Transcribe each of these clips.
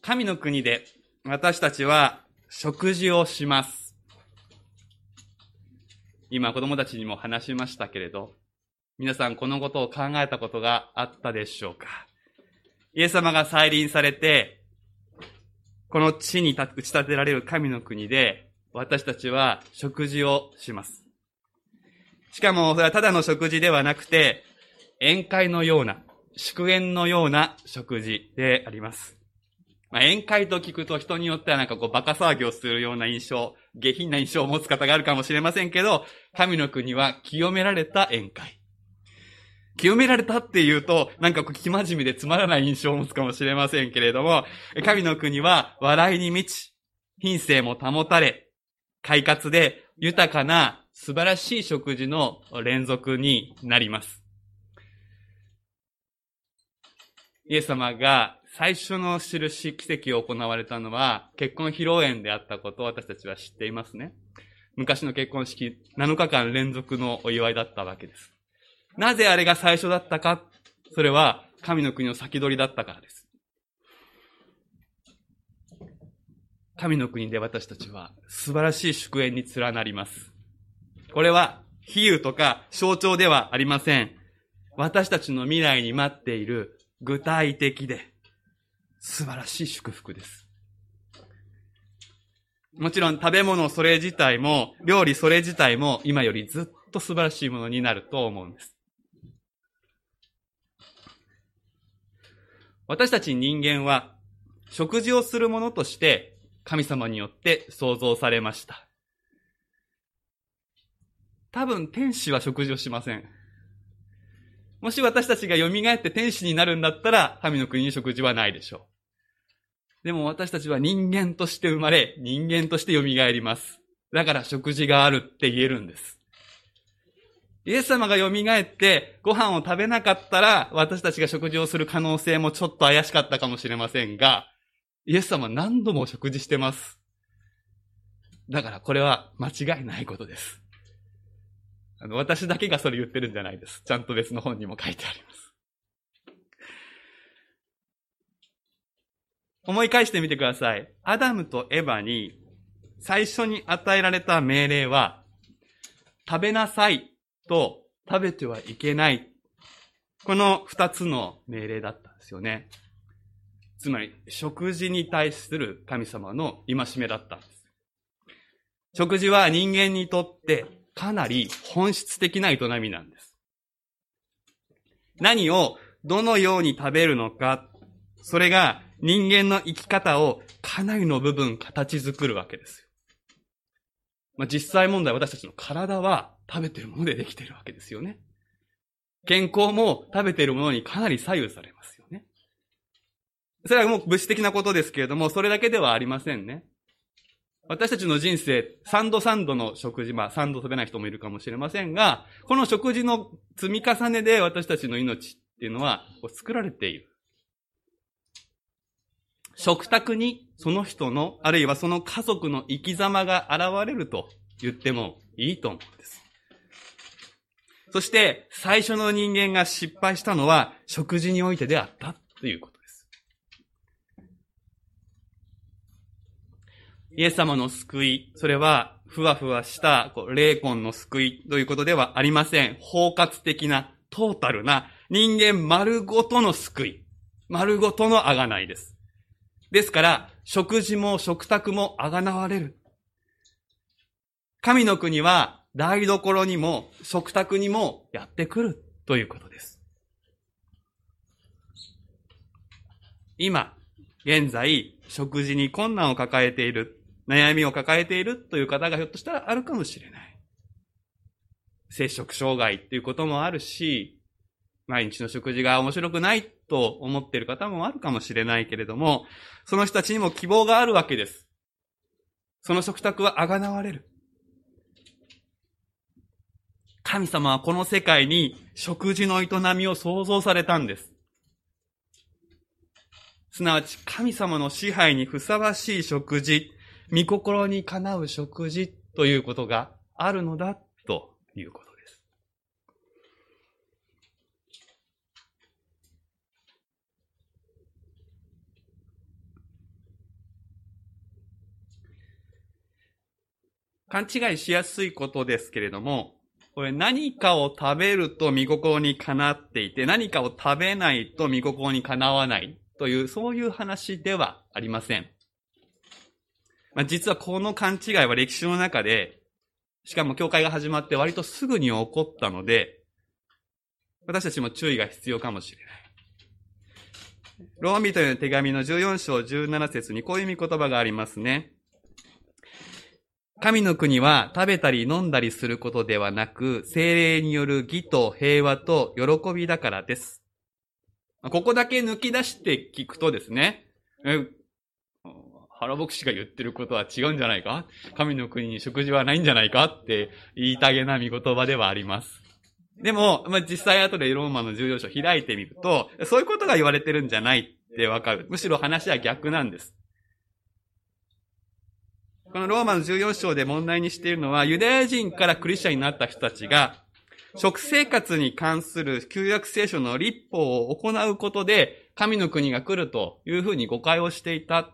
神の国で私たちは食事をします。今子供たちにも話しましたけれど、皆さんこのことを考えたことがあったでしょうか？イエス様が再臨されて、この地に打ち立てられる神の国で、私たちは食事をします。しかも、それはただの食事ではなくて、宴会のような、祝宴のような食事であります。まあ、宴会と聞くと人によってはなんかこうバカ騒ぎをするような印象、下品な印象を持つ方があるかもしれませんけど、神の国は清められた宴会。清められたっていうと、なんかこう、生真面目でつまらない印象を持つかもしれませんけれども、神の国は笑いに満ち、品性も保たれ、快活で豊かな素晴らしい食事の連続になります。イエス様が最初の印、奇跡を行われたのは結婚披露宴であったことを私たちは知っていますね。昔の結婚式、7日間連続のお祝いだったわけです。なぜあれが最初だったか、それは神の国の先取りだったからです。神の国で私たちは素晴らしい祝宴に連なります。これは比喩とか象徴ではありません。私たちの未来に待っている具体的で素晴らしい祝福です。もちろん食べ物それ自体も、料理それ自体も今よりずっと素晴らしいものになると思うんです。私たち人間は食事をするものとして神様によって創造されました。多分天使は食事をしません。もし私たちが蘇って天使になるんだったら、神の国に食事はないでしょう。でも私たちは人間として生まれ、人間として蘇ります。だから食事があるって言えるんです。イエス様が蘇ってご飯を食べなかったら、私たちが食事をする可能性もちょっと怪しかったかもしれませんが、イエス様何度も食事してます。だからこれは間違いないことです。あの、私だけがそれ言ってるんじゃないです。ちゃんと別の本にも書いてあります。思い返してみてください。アダムとエヴァに最初に与えられた命令は、食べなさいと食べてはいけない。この二つの命令だったんですよね。つまり、食事に対する神様の戒めだったんです。食事は人間にとってかなり本質的な営みなんです。何をどのように食べるのか、それが人間の生き方をかなりの部分形作るわけですよ。まあ、実際問題私たちの体は食べてるものでできてるわけですよね。健康も食べてるものにかなり左右されますよね。それはもう物質的なことですけれども、それだけではありませんね。私たちの人生、3度3度の食事、まあ3度食べない人もいるかもしれませんが、この食事の積み重ねで私たちの命っていうのは作られている。食卓にその人の、あるいはその家族の生き様が現れると言ってもいいと思うんです。そして、最初の人間が失敗したのは食事においてであったということです。イエス様の救い、それは、ふわふわした、こう、霊魂の救いということではありません。包括的な、トータルな、人間丸ごとの救い。丸ごとの贖いです。ですから、食事も食卓も贖われる。神の国は、台所にも食卓にもやってくるということです。今、現在、食事に困難を抱えている、悩みを抱えているという方がひょっとしたらあるかもしれない。摂食障害っていうこともあるし、毎日の食事が面白くないと思っている方もあるかもしれないけれども、その人たちにも希望があるわけです。その食卓は贖われる。神様はこの世界に食事の営みを創造されたんです。すなわち神様の支配にふさわしい食事、御心にかなう食事ということがあるのだということです。勘違いしやすいことですけれども、これ何かを食べると見心にかなっていて、何かを食べないと見心にかなわないという、そういう話ではありません。まあ、実はこの勘違いは歴史の中で、しかも教会が始まって割とすぐに起こったので、私たちも注意が必要かもしれない。ローミという手紙の14章17節にこういう見言葉がありますね。神の国は食べたり飲んだりすることではなく、精霊による義と平和と喜びだからです。ここだけ抜き出して聞くとですね、え原牧師が言ってることは違うんじゃないか？神の国に食事はないんじゃないかって言いたげな見言葉ではあります。でも、まあ、実際後でローマの重要書開いてみると、そういうことが言われてるんじゃないってわかる。むしろ話は逆なんです。このローマの14章で問題にしているのは、ユダヤ人からクリスチャンになった人たちが、食生活に関する旧約聖書の立法を行うことで、神の国が来るというふうに誤解をしていた。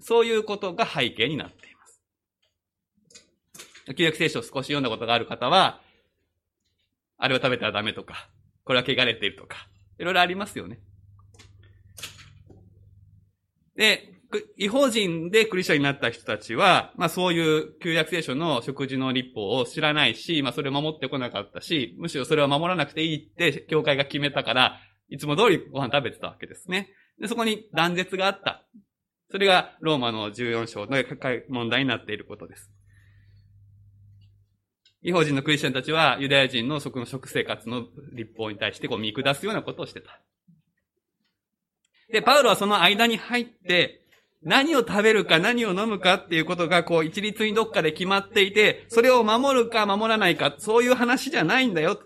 そういうことが背景になっています。旧約聖書を少し読んだことがある方は、あれを食べたらダメとか、これは汚れているとか、いろいろありますよね。で、違法人でクリスチャンになった人たちは、まあそういう旧約聖書の食事の立法を知らないし、まあそれを守ってこなかったし、むしろそれは守らなくていいって教会が決めたから、いつも通りご飯食べてたわけですね。で、そこに断絶があった。それがローマの14章の問題になっていることです。違法人のクリスチャンたちはユダヤ人の食の食生活の立法に対してこう見下すようなことをしてた。で、パウロはその間に入って、何を食べるか何を飲むかっていうことがこう一律にどっかで決まっていて、それを守るか守らないか、そういう話じゃないんだよ。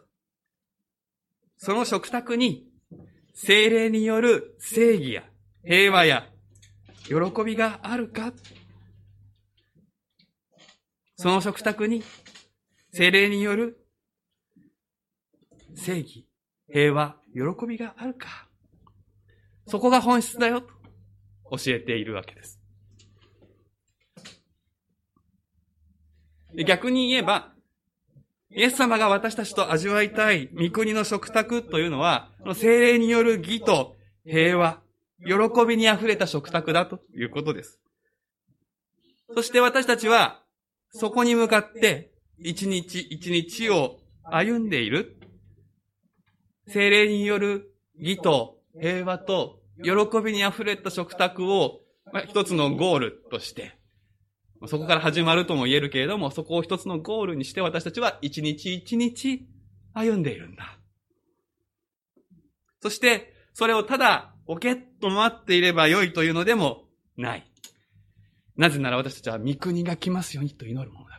その食卓に、精霊による正義や平和や喜びがあるか。その食卓に、精霊による正義、平和、喜びがあるか。そこが本質だよ教えているわけです。逆に言えば、イエス様が私たちと味わいたい御国の食卓というのは、精霊による義と平和、喜びに溢れた食卓だということです。そして私たちは、そこに向かって一日一日を歩んでいる。精霊による義と平和と喜びに溢れた食卓を、まあ、一つのゴールとして、そこから始まるとも言えるけれども、そこを一つのゴールにして私たちは一日一日歩んでいるんだ。そして、それをただ、ポケット待っていればよいというのでもない。なぜなら私たちは御国が来ますようにと祈るもの。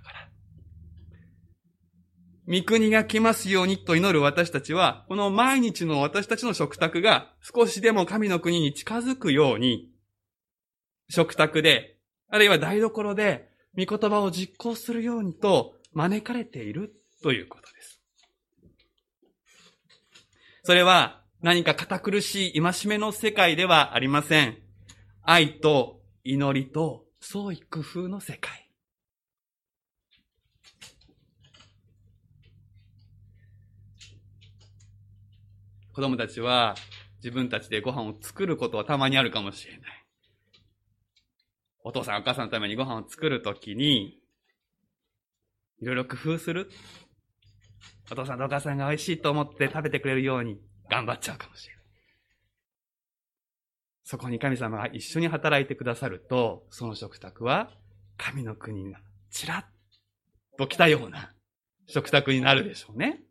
御国が来ますようにと祈る私たちは、この毎日の私たちの食卓が少しでも神の国に近づくように、食卓で、あるいは台所で、御言葉を実行するようにと招かれているということです。それは何か堅苦しい戒めの世界ではありません。愛と祈りと創意工夫の世界。子供たちは自分たちでご飯を作ることはたまにあるかもしれない。お父さんお母さんのためにご飯を作るときに、いろいろ工夫する。お父さんとお母さんが美味しいと思って食べてくれるように頑張っちゃうかもしれない。そこに神様が一緒に働いてくださると、その食卓は神の国がちらっと来たような食卓になるでしょうね。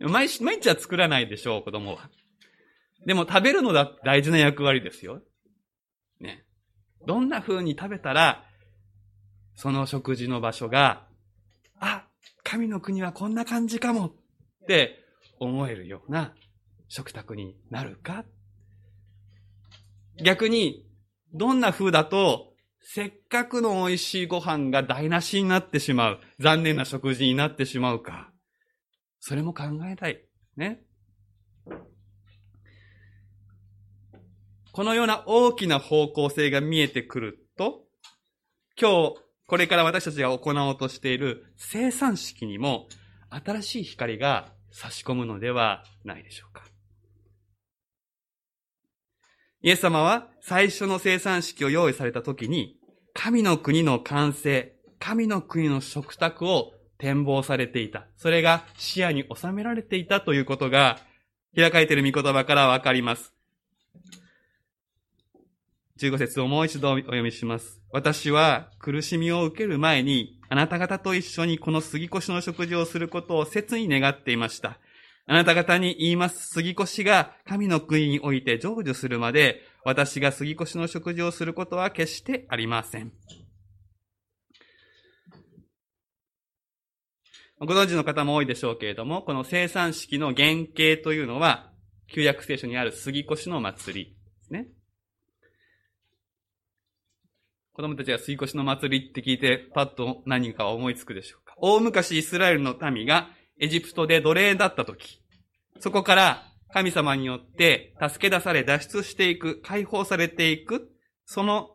毎日、毎日は作らないでしょう、子供は。でも食べるのだ大事な役割ですよ。ね。どんな風に食べたら、その食事の場所が、あ、神の国はこんな感じかもって思えるような食卓になるか逆に、どんな風だと、せっかくの美味しいご飯が台無しになってしまう、残念な食事になってしまうか。それも考えたい。ね。このような大きな方向性が見えてくると、今日これから私たちが行おうとしている生産式にも新しい光が差し込むのではないでしょうか。イエス様は最初の生産式を用意された時に、神の国の完成、神の国の食卓を展望されていた。それが視野に収められていたということが、開かれている御言葉からわかります。15節をもう一度お読みします。私は苦しみを受ける前に、あなた方と一緒にこの杉越の食事をすることを切に願っていました。あなた方に言います。杉越が神の国において成就するまで、私が杉越の食事をすることは決してありません。ご存知の方も多いでしょうけれども、この生産式の原型というのは、旧約聖書にある杉越の祭りですね。子供たちが杉越の祭りって聞いて、パッと何か思いつくでしょうか。大昔イスラエルの民がエジプトで奴隷だった時、そこから神様によって助け出され脱出していく、解放されていく、その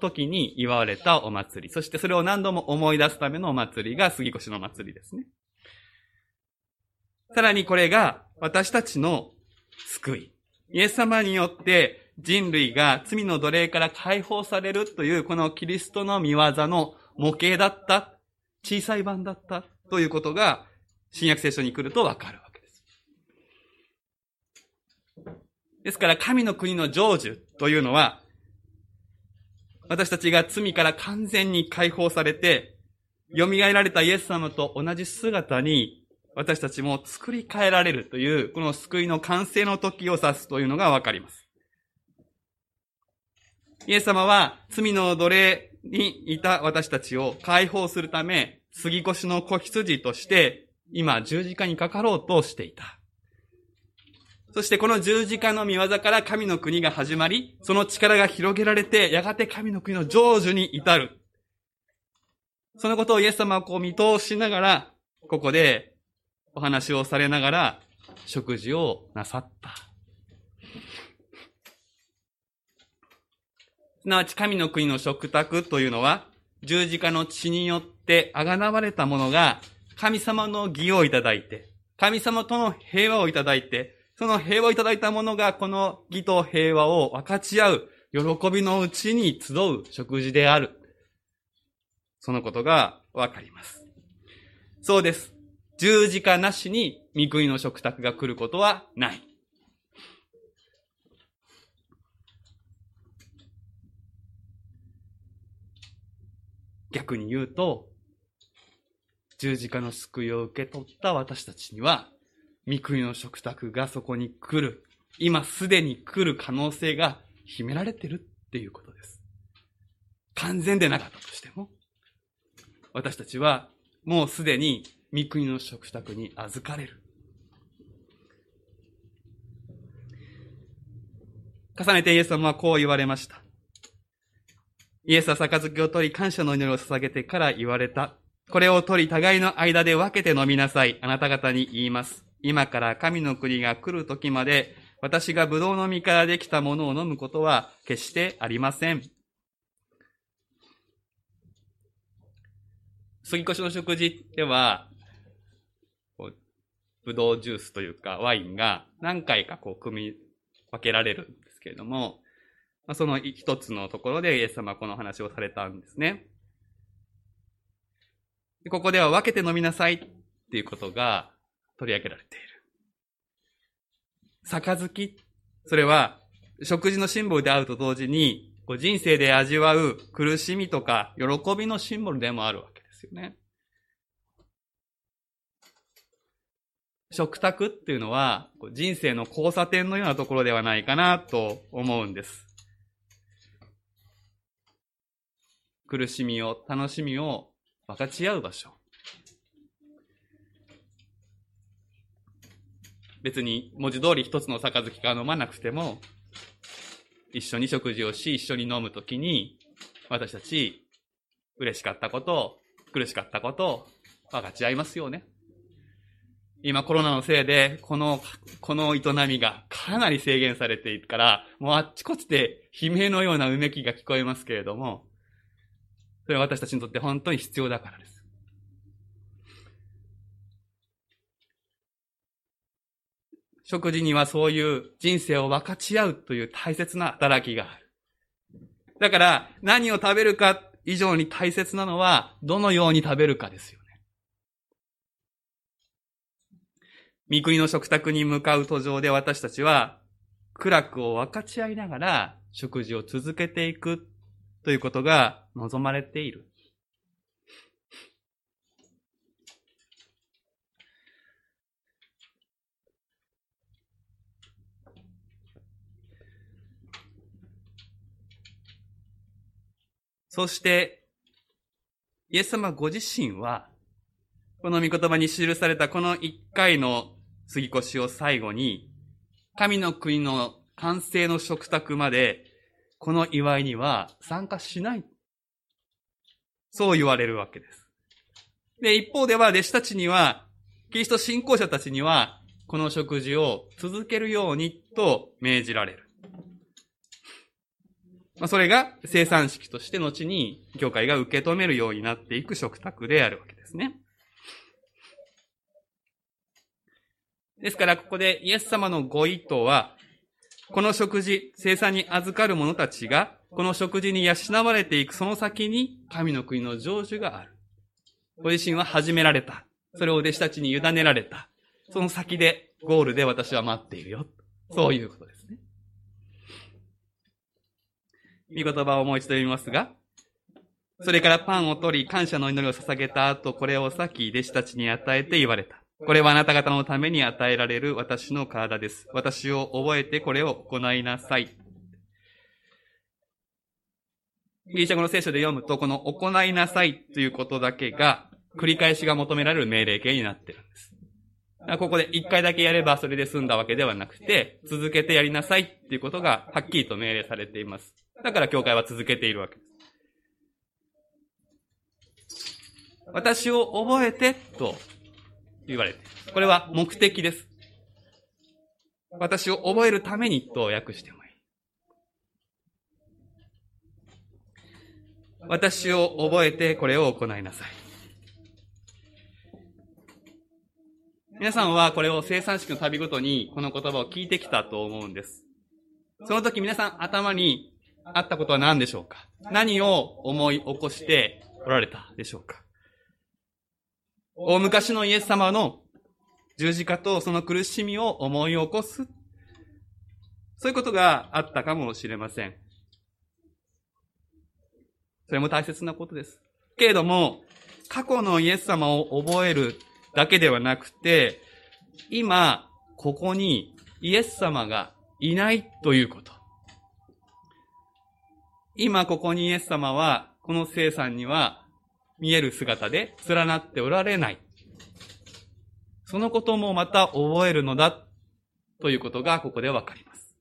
時に祝われたお祭り。そしてそれを何度も思い出すためのお祭りが杉越の祭りですね。さらにこれが私たちの救い。イエス様によって人類が罪の奴隷から解放されるというこのキリストの見業の模型だった、小さい版だったということが新約聖書に来るとわかるわけです。ですから神の国の成就というのは、私たちが罪から完全に解放されて、蘇られたイエス様と同じ姿に私たちも作り変えられるという、この救いの完成の時を指すというのがわかります。イエス様は罪の奴隷にいた私たちを解放するため、杉越の子羊として今十字架にかかろうとしていた。そしてこの十字架の見業から神の国が始まり、その力が広げられて、やがて神の国の成就に至る。そのことをイエス様はこう見通しながら、ここでお話をされながら、食事をなさった。すなわち神の国の食卓というのは、十字架の血によってあがなわれたものが神様の義をいただいて、神様との平和をいただいて、その平和をいただいたものがこの義と平和を分かち合う喜びのうちに集う食事である。そのことがわかります。そうです。十字架なしに御国の食卓が来ることはない。逆に言うと、十字架の救いを受け取った私たちには、御国の食卓がそこに来る、今すでに来る可能性が秘められてるっていうことです。完全でなかったとしても、私たちはもうすでに御国の食卓に預かれる。重ねてイエス様はこう言われました。イエスは杯を取り感謝の祈りを捧げてから言われた。これを取り互いの間で分けて飲みなさい。あなた方に言います。今から神の国が来る時まで、私が葡萄の実からできたものを飲むことは決してありません。杉越の食事では、ブドウジュースというかワインが何回かこう組み分けられるんですけれども、その一つのところでイエス様はこの話をされたんですね。ここでは分けて飲みなさいっていうことが取り上げられている。杯、それは食事のシンボルであると同時に、人生で味わう苦しみとか喜びのシンボルでもあるわけですよね。食卓っていうのは人生の交差点のようなところではないかなと思うんです。苦しみを、楽しみを分かち合う場所。別に文字通り一つの杯から飲まなくても、一緒に食事をし、一緒に飲むときに、私たち、嬉しかったこと、苦しかったこと、分かち合いますよね。今コロナのせいで、この、この営みがかなり制限されているから、もうあっちこっちで悲鳴のようなうめきが聞こえますけれども、それは私たちにとって本当に必要だからです。食事にはそういう人生を分かち合うという大切な働きがある。だから、何を食べるか以上に大切なのは、どのように食べるかですよね。三国の食卓に向かう途上で私たちは、苦楽を分かち合いながら食事を続けていくということが望まれている。そして、イエス様ご自身は、この御言葉に記されたこの一回の杉越しを最後に、神の国の完成の食卓まで、この祝いには参加しない。そう言われるわけです。で、一方では弟子たちには、キリスト信仰者たちには、この食事を続けるようにと命じられる。まあ、それが生産式として後に教会が受け止めるようになっていく食卓であるわけですね。ですから、ここでイエス様のご意図は、この食事、生産に預かる者たちが、この食事に養われていくその先に、神の国の成就がある。ご自身は始められた。それを弟子たちに委ねられた。その先で、ゴールで私は待っているよ。そういうことですね。御言葉をもう一度読みますが、それからパンを取り、感謝の祈りを捧げた後、これを裂き、弟子たちに与えて言われた。これはあなた方のために与えられる私の体です。私を覚えてこれを行いなさい。ギリシャ語の聖書で読むと、この行いなさいということだけが、繰り返しが求められる命令形になっているんです。ここで一回だけやればそれで済んだわけではなくて、続けてやりなさいっていうことがはっきりと命令されています。だから教会は続けているわけです。私を覚えてと言われてこれは目的です。私を覚えるためにと訳してもいい。私を覚えてこれを行いなさい。皆さんはこれを生産式の旅ごとにこの言葉を聞いてきたと思うんです。その時皆さん頭にあったことは何でしょうか？何を思い起こしておられたでしょうか？大昔のイエス様の十字架とその苦しみを思い起こす。そういうことがあったかもしれません。それも大切なことです。けれども、過去のイエス様を覚えるだけではなくて、今、ここにイエス様がいないということ。今ここにイエス様は、この聖さんには見える姿で連なっておられない。そのこともまた覚えるのだということがここでわかります。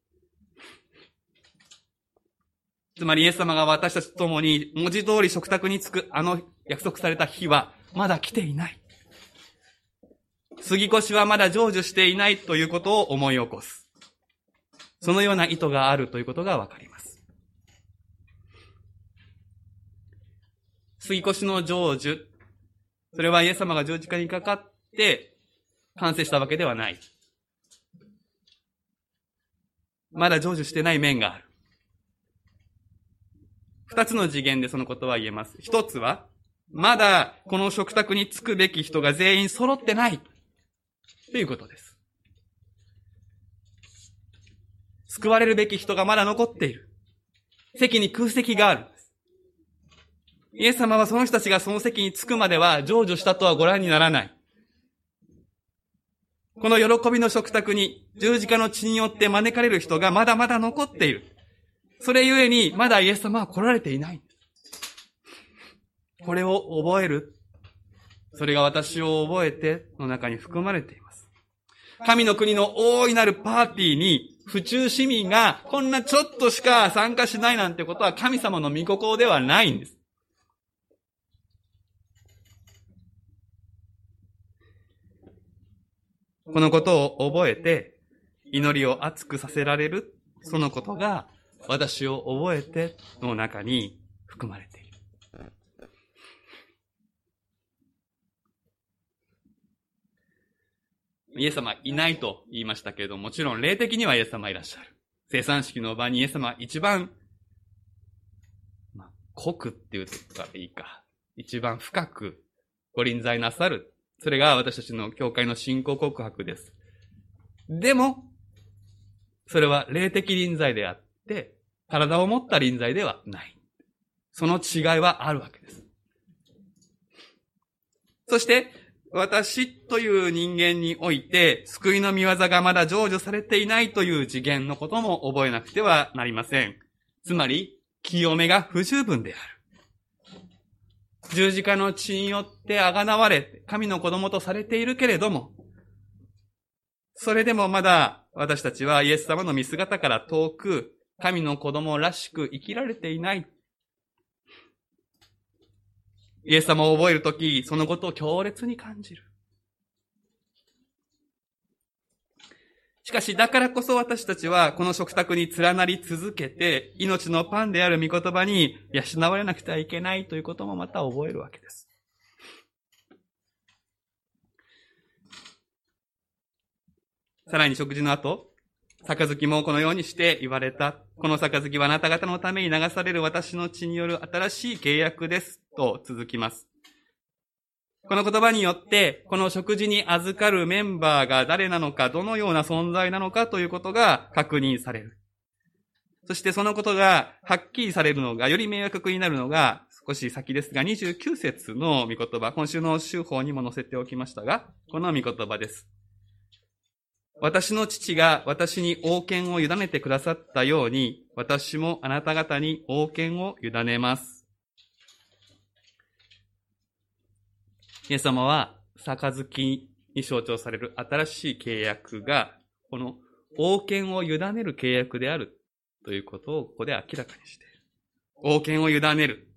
つまりイエス様が私たちと共に文字通り食卓に着くあの約束された日はまだ来ていない。杉越はまだ成就していないということを思い起こす。そのような意図があるということがわかります。杉越の成就。それはイエス様が十字架にかかって完成したわけではない。まだ成就してない面がある。二つの次元でそのことは言えます。一つは、まだこの食卓に着くべき人が全員揃ってない。ということです。救われるべき人がまだ残っている。席に空席がある。イエス様はその人たちがその席に着くまでは成就したとはご覧にならない。この喜びの食卓に十字架の血によって招かれる人がまだまだ残っている。それゆえにまだイエス様は来られていない。これを覚える。それが私を覚えての中に含まれている。神の国の大いなるパーティーに、府中市民がこんなちょっとしか参加しないなんてことは神様の御心ではないんです。このことを覚えて、祈りを熱くさせられる、そのことが、私を覚えての中に含まれている。イエス様いないと言いましたけれども、もちろん霊的にはイエス様いらっしゃる。生産式の場にイエス様一番、まあ、濃くっていうとらいいか。一番深くご臨在なさるそれが私たちの教会の信仰告白です。でも、それは霊的臨在であって、体を持った臨在ではない。その違いはあるわけです。そして、私という人間において、救いの見業がまだ成就されていないという次元のことも覚えなくてはなりません。つまり、清めが不十分である。十字架の血によってあがなわれ、神の子供とされているけれども、それでもまだ私たちはイエス様の見姿から遠く、神の子供らしく生きられていないイエス様を覚えるとき、そのことを強烈に感じる。しかし、だからこそ私たちは、この食卓に連なり続けて、命のパンである御言葉に養われなくてはいけないということもまた覚えるわけです。さらに食事の後、杯もこのようにして言われた。この杯はあなた方のために流される私の血による新しい契約です。と続きます。この言葉によって、この食事に預かるメンバーが誰なのか、どのような存在なのかということが確認される。そしてそのことがはっきりされるのが、より明確になるのが、少し先ですが、29節の御言葉、今週の週報にも載せておきましたが、この御言葉です。私の父が私に王権を委ねてくださったように、私もあなた方に王権を委ねます。イエス様は、杯に象徴される新しい契約が、この王権を委ねる契約であるということをここで明らかにしている。王権を委ねる。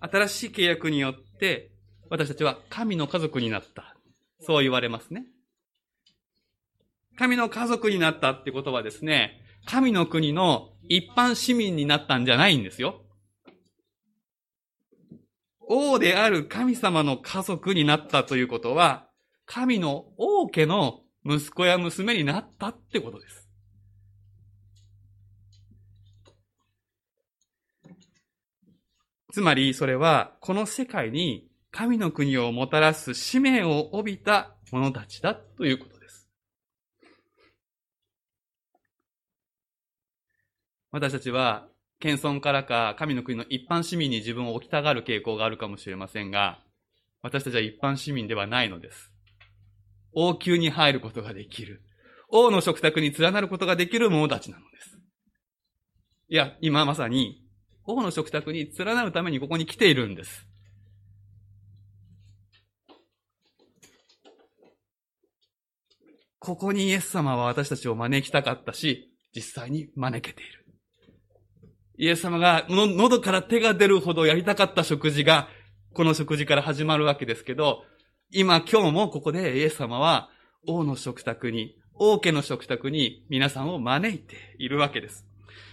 新しい契約によって、私たちは神の家族になった。そう言われますね。神の家族になったってことはですね、神の国の一般市民になったんじゃないんですよ。王である神様の家族になったということは、神の王家の息子や娘になったってことです。つまり、それは、この世界に神の国をもたらす使命を帯びた者たちだということです私たちは、謙遜からか神の国の一般市民に自分を置きたがる傾向があるかもしれませんが、私たちは一般市民ではないのです。王宮に入ることができる。王の食卓に連なることができる者たちなのです。いや、今まさに、王の食卓に連なるためにここに来ているんです。ここにイエス様は私たちを招きたかったし、実際に招けている。イエス様が喉から手が出るほどやりたかった食事が、この食事から始まるわけですけど、今今日もここでイエス様は王の食卓に、王家の食卓に皆さんを招いているわけです。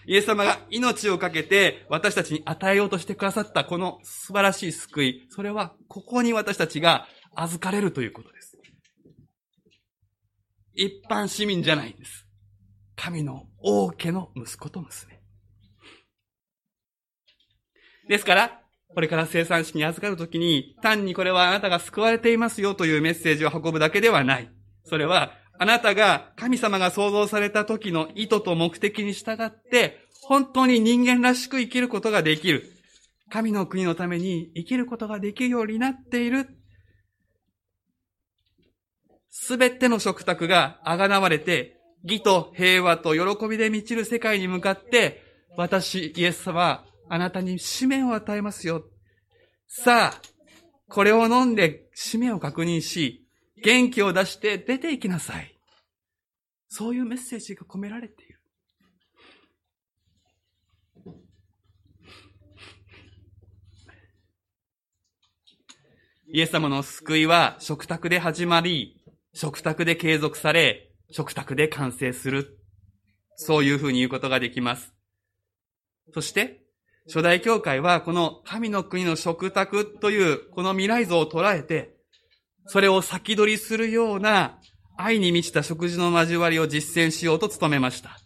イエス様が命をかけて私たちに与えようとしてくださったこの素晴らしい救い、それはここに私たちが預かれるということです。一般市民じゃないんです。神の王家の息子と娘。ですから、これから生産式に預かるときに、単にこれはあなたが救われていますよというメッセージを運ぶだけではない。それは、あなたが神様が創造された時の意図と目的に従って、本当に人間らしく生きることができる。神の国のために生きることができるようになっている。すべての食卓があがなわれて、義と平和と喜びで満ちる世界に向かって、私、イエス様あなたに使命を与えますよ。さあ、これを飲んで使命を確認し、元気を出して出て行きなさい。そういうメッセージが込められている。イエス様の救いは食卓で始まり、食卓で継続され、食卓で完成する。そういうふうに言うことができます。そして、初代教会はこの神の国の食卓というこの未来像を捉えて、それを先取りするような愛に満ちた食事の交わりを実践しようと努めました。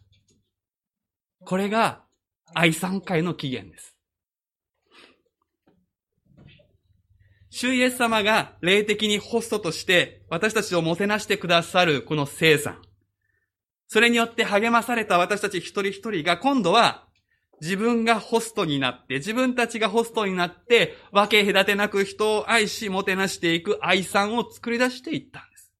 これが愛三回の起源です。主イエス様が霊的にホストとして私たちをもてなしてくださるこの生産。それによって励まされた私たち一人一人が今度は自分がホストになって、自分たちがホストになって、分け隔てなく人を愛し、もてなしていく愛さんを作り出していったんです。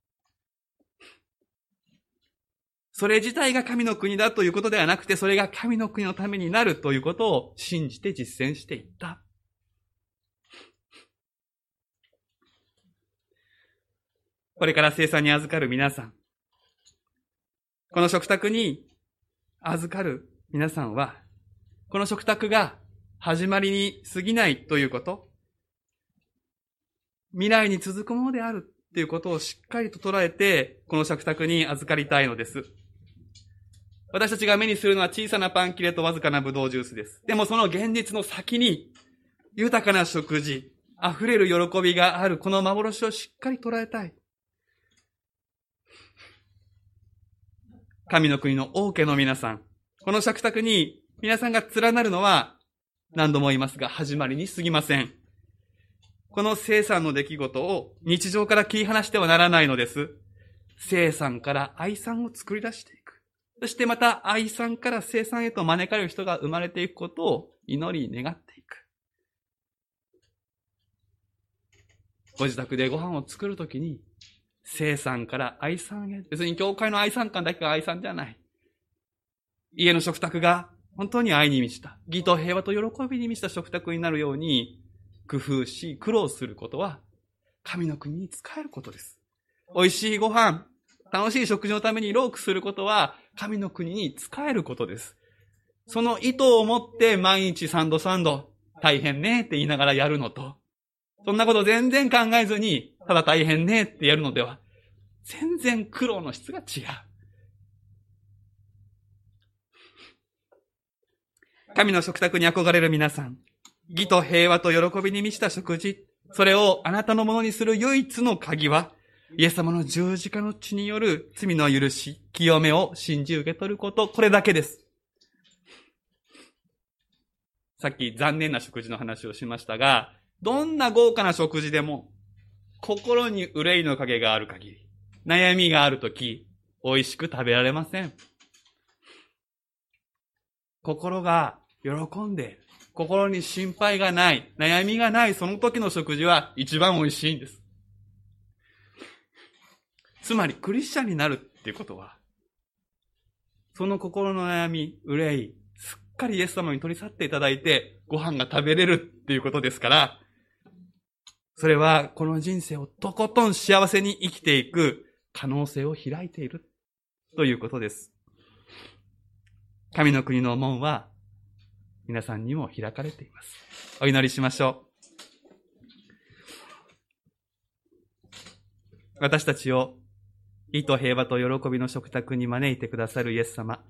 それ自体が神の国だということではなくて、それが神の国のためになるということを信じて実践していった。これから生産に預かる皆さん。この食卓に預かる皆さんは、この食卓が始まりに過ぎないということ、未来に続くものであるということをしっかりと捉えて、この食卓に預かりたいのです。私たちが目にするのは小さなパン切れとわずかなブドウジュースです。でもその現実の先に、豊かな食事、溢れる喜びがあるこの幻をしっかり捉えたい。神の国の王家の皆さん、この食卓に皆さんが連なるのは何度も言いますが始まりに過ぎません。この生産の出来事を日常から切り離してはならないのです。生産から愛産を作り出していく。そしてまた愛産から生産へと招かれる人が生まれていくことを祈り願っていく。ご自宅でご飯を作るときに生産から愛さんへ。別に教会の愛産館だけが愛産じゃない。家の食卓が本当に愛に満ちた、義と平和と喜びに満ちた食卓になるように工夫し、苦労することは、神の国に仕えることです。美味しいご飯、楽しい食事のために労苦することは、神の国に仕えることです。その意図を持って毎日3度3度、大変ねって言いながらやるのと、そんなこと全然考えずに、ただ大変ねってやるのでは、全然苦労の質が違う。神の食卓に憧れる皆さん、義と平和と喜びに満ちた食事、それをあなたのものにする唯一の鍵は、イエス様の十字架の血による罪の許し、清めを信じ受け取ること、これだけです。さっき残念な食事の話をしましたが、どんな豪華な食事でも、心に憂いの影がある限り、悩みがあるとき、美味しく食べられません。心が喜んで。心に心配がない、悩みがない、その時の食事は一番美味しいんです。つまり、クリスチャンになるっていうことは、その心の悩み、憂い、すっかりイエス様に取り去っていただいて、ご飯が食べれるっていうことですから、それはこの人生をとことん幸せに生きていく可能性を開いているということです。神の国の門は皆さんにも開かれています。お祈りしましょう。私たちを意と平和と喜びの食卓に招いてくださるイエス様。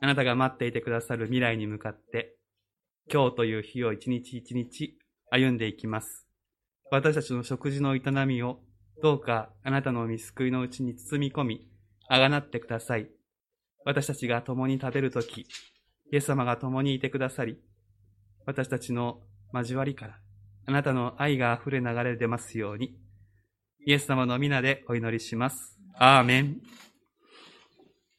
あなたが待っていてくださる未来に向かって、今日という日を一日一日歩んでいきます。私たちの食事の営みをどうかあなたの見救いのうちに包み込み、あがなってください。私たちが共に食べるとき、イエス様が共にいてくださり、私たちの交わりから、あなたの愛が溢れ流れ出ますように、イエス様の皆でお祈りします。アーメン。